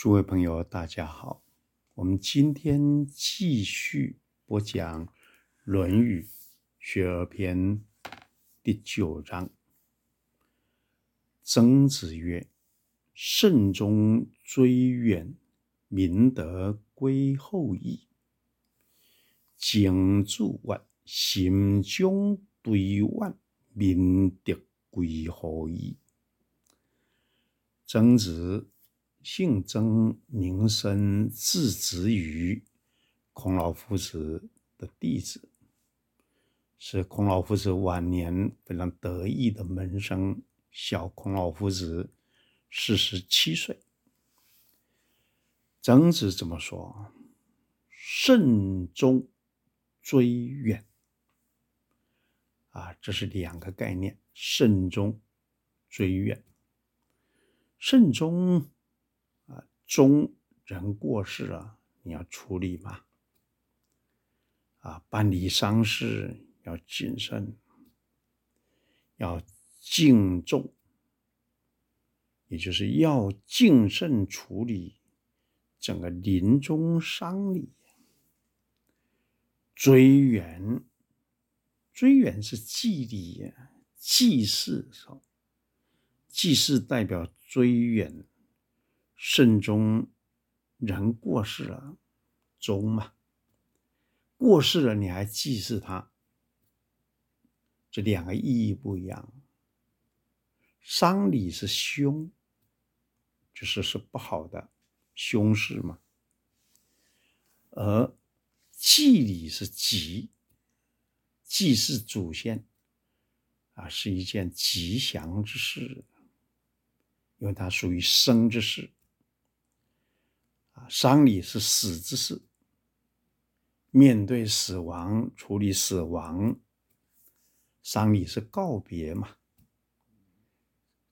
诸位朋友，大家好，我们今天继续播讲《论语·学而篇》第九章。曾子曰：“慎终追远，民德归后矣。经注万，心将对万，民德归后矣。”曾子，姓曾，名深，字子羽，孔老夫子的弟子，是孔老夫子晚年非常得意的门生。小孔老夫子四十七岁。曾子怎么说？慎终追远啊，这是两个概念。慎终追远，慎终啊，终人过世了，你要处理嘛。啊，办理丧事要谨慎，要。敬重，也就是要谨慎处理整个临终丧礼。追远，追远是祭礼，祭祀，祭祀代表追远。慎终，人过世了，终嘛，过世了你还祭祀他，这两个意义不一样。丧礼是凶，就是是不好的凶事嘛。而祭礼是吉，祭祀祖先啊，是一件吉祥之事，因为它属于生之事。啊，丧礼是死之事，面对死亡，处理死亡，丧礼是告别嘛。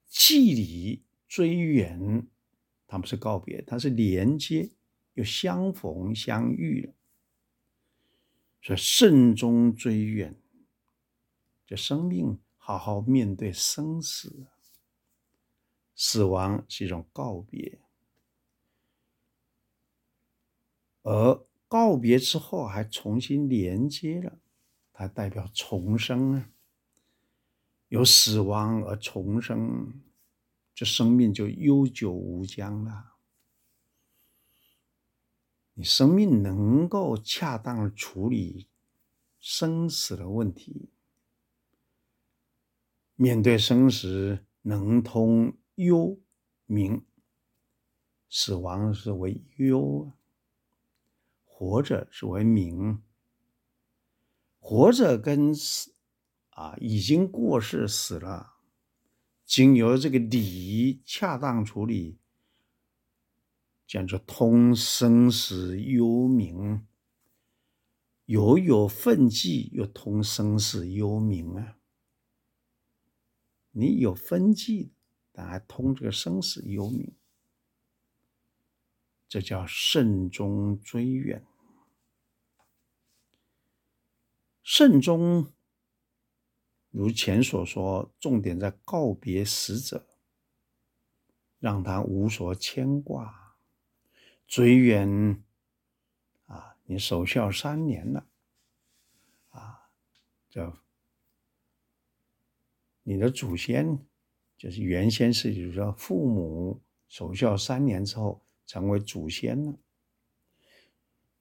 祭礼追远，它不是告别，它是连接，又相逢相遇了。所以慎终追远，这生命好好面对生死，死亡是一种告别，而告别之后还重新连接了，它代表重生啊。由死亡而重生，这生命就悠久无疆了。你生命能够恰当处理生死的问题，面对生死能通幽冥，死亡是为幽啊，活着是为名，活着跟死。啊，已经过世死了，经由这个礼恰当处理，叫做通生死幽冥，有有分际，又通生死幽冥啊。你有分际，但还通这个生死幽冥，这叫慎终追远，慎终。如前所说，重点在告别死者，让他无所牵挂。追远啊，你守孝三年了啊，这你的祖先就是原先是，就是说父母守孝三年之后成为祖先了，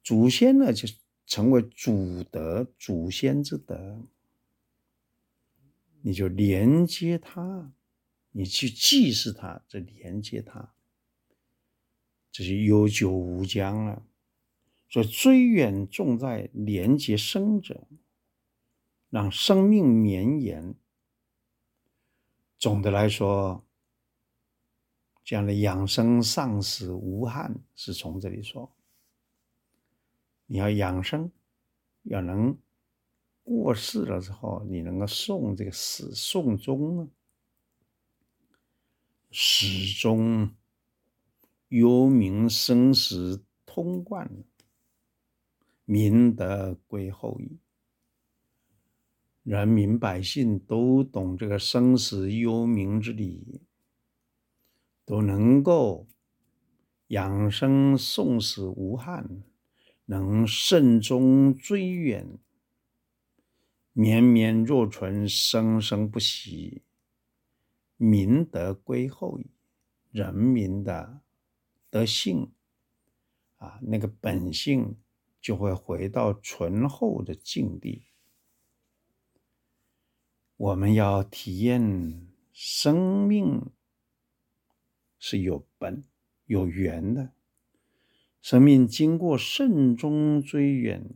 祖先呢就成为祖德，祖先之德。你就连接他，你去祭祀他，这连接他，这是悠久无疆了。所以追远重在连接生者，让生命绵延。总的来说，这样的养生丧死无憾是从这里说。你要养生，要能过世了之后，你能够送这个死送终呢？始终幽冥生死通贯，民德归后矣。人民百姓都懂这个生死幽冥之理，都能够养生送死无憾。能慎终追远，绵绵若存，生生不息，民德归后矣。人民的德性啊，那个本性就会回到醇厚的境地。我们要体验生命是有本有源的。生命经过慎终追远，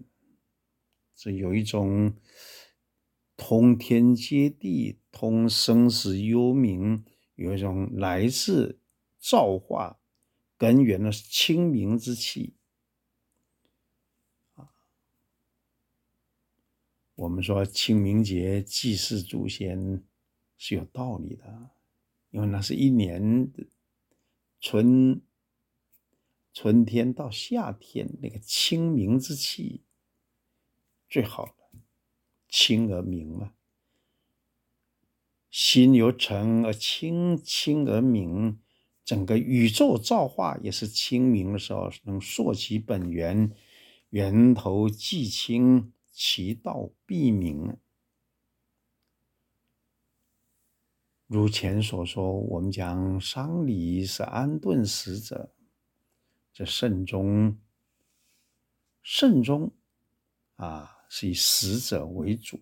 是有一种通天接地、通生死幽冥，有一种来自造化根源的清明之气。我们说清明节祭祀祖先是有道理的，因为那是一年的春。春天到夏天，那个清明之气最好了，清而明嘛。心由诚而清，清而明，整个宇宙造化也是清明的时候，能溯其本源，源头既清，其道必明。如前所说，我们讲丧礼是安顿死者。这慎终，慎终啊，是以死者为主；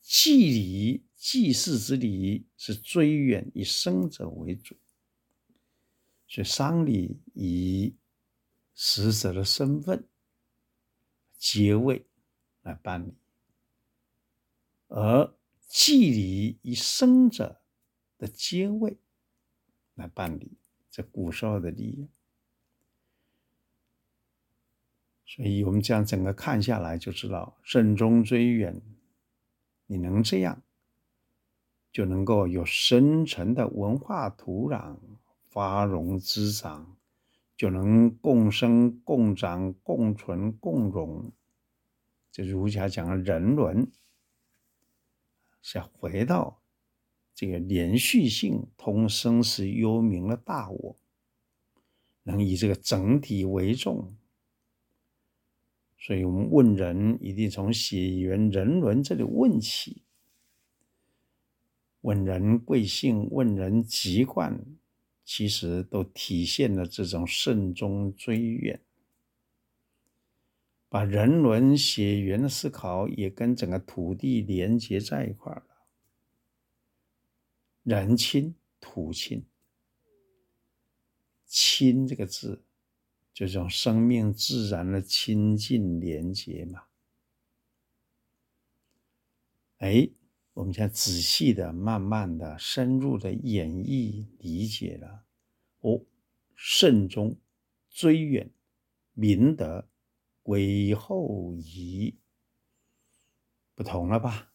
祭礼、祭祀之礼是追远，以生者为主。所以丧礼以死者的身份阶位来办理，而祭礼以生者的阶位来办理。这古时候的礼。所以我们这样整个看下来，就知道慎终追远，你能这样，就能够有深沉的文化土壤发荣滋长，就能共生共长共存共荣。这儒家讲的人伦，是要回到这个连续性通生死幽冥的大我，能以这个整体为重。所以我们问人，一定从血缘人伦这里问起。问人贵姓，问人籍贯，其实都体现了这种慎终追远。把人伦血缘的思考，也跟整个土地连接在一块儿。人亲土亲，亲这个字。就这种生命自然的亲近连接嘛。哎，我们现在仔细的、慢慢的、深入的演绎理解了。哦，慎终追远，民德归后矣。不同了吧？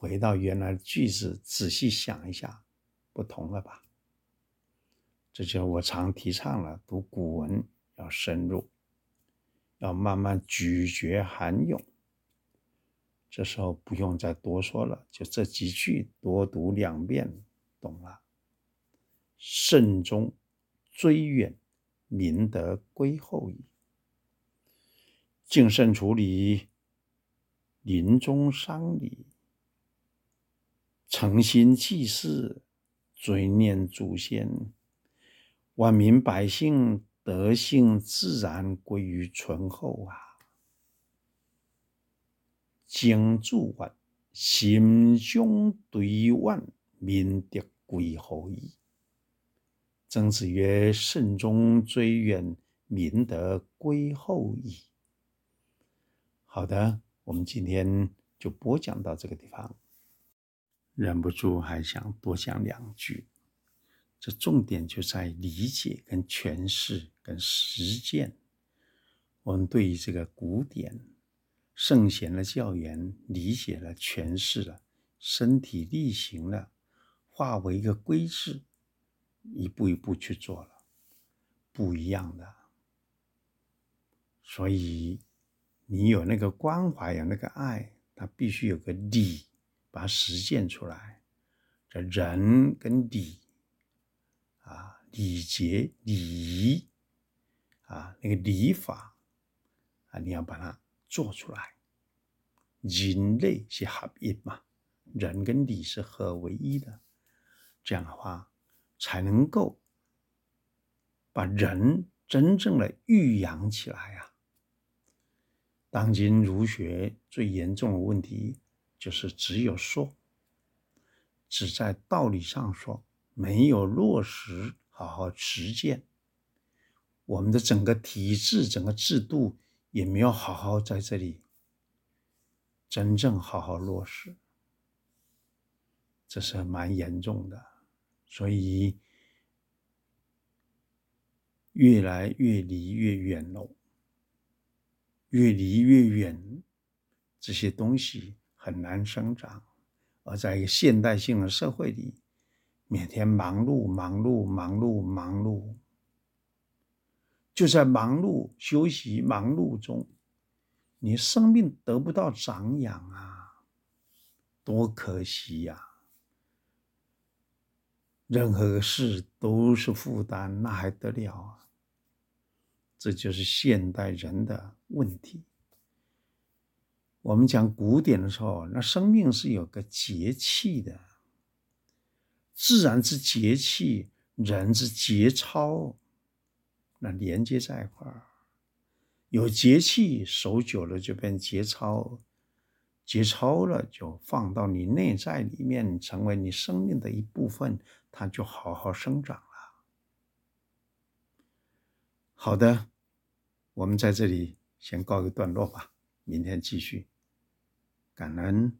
回到原来的句子，仔细想一下，不同了吧？这就我常提倡了，读古文要深入，要慢慢咀嚼含咏。这时候不用再多说了，就这几句多读两遍，懂了。慎终追远，民德归后矣。谨慎处理临终丧礼，诚心祭祀，追念祖先。万民百姓德性自然归于醇厚啊！经注曰：心胸对万，民德归厚矣。曾子曰：慎终追远，民德归后矣。好的，我们今天就播讲到这个地方。忍不住还想多讲两句。这重点就在理解、跟诠释、跟实践。我们对于这个古典圣贤的教言理解了、诠释了，身体力行了，化为一个规制，一步一步去做了，不一样的。所以你有那个关怀，有那个爱，它必须有个理，把它实践出来。这仁跟礼啊，礼节、礼仪啊，那个礼法啊，你要把它做出来。人类是合一嘛，人跟礼是合为一的，这样的话才能够把人真正的育养起来啊。当今儒学最严重的问题，就是只有说，只在道理上说，没有落实，好好实践。我们的整个体制、整个制度也没有好好在这里真正好好落实，这是蛮严重的。所以越来越离越远喽。越离越远，这些东西很难生长。而在一个现代性的社会里，每天忙碌、忙碌、忙碌、忙碌，就在忙碌、休息、忙碌中，你生命得不到长养啊，多可惜呀！任何事都是负担，那还得了啊？这就是现代人的问题。我们讲古典的时候，那生命是有个节气的，自然之节气，人之节操，那连接在一块儿。有节气守久了就变节操，节操了就放到你内在里面，成为你生命的一部分，它就好好生长了。好的。我们在这里先告一个段落吧，明天继续。感恩。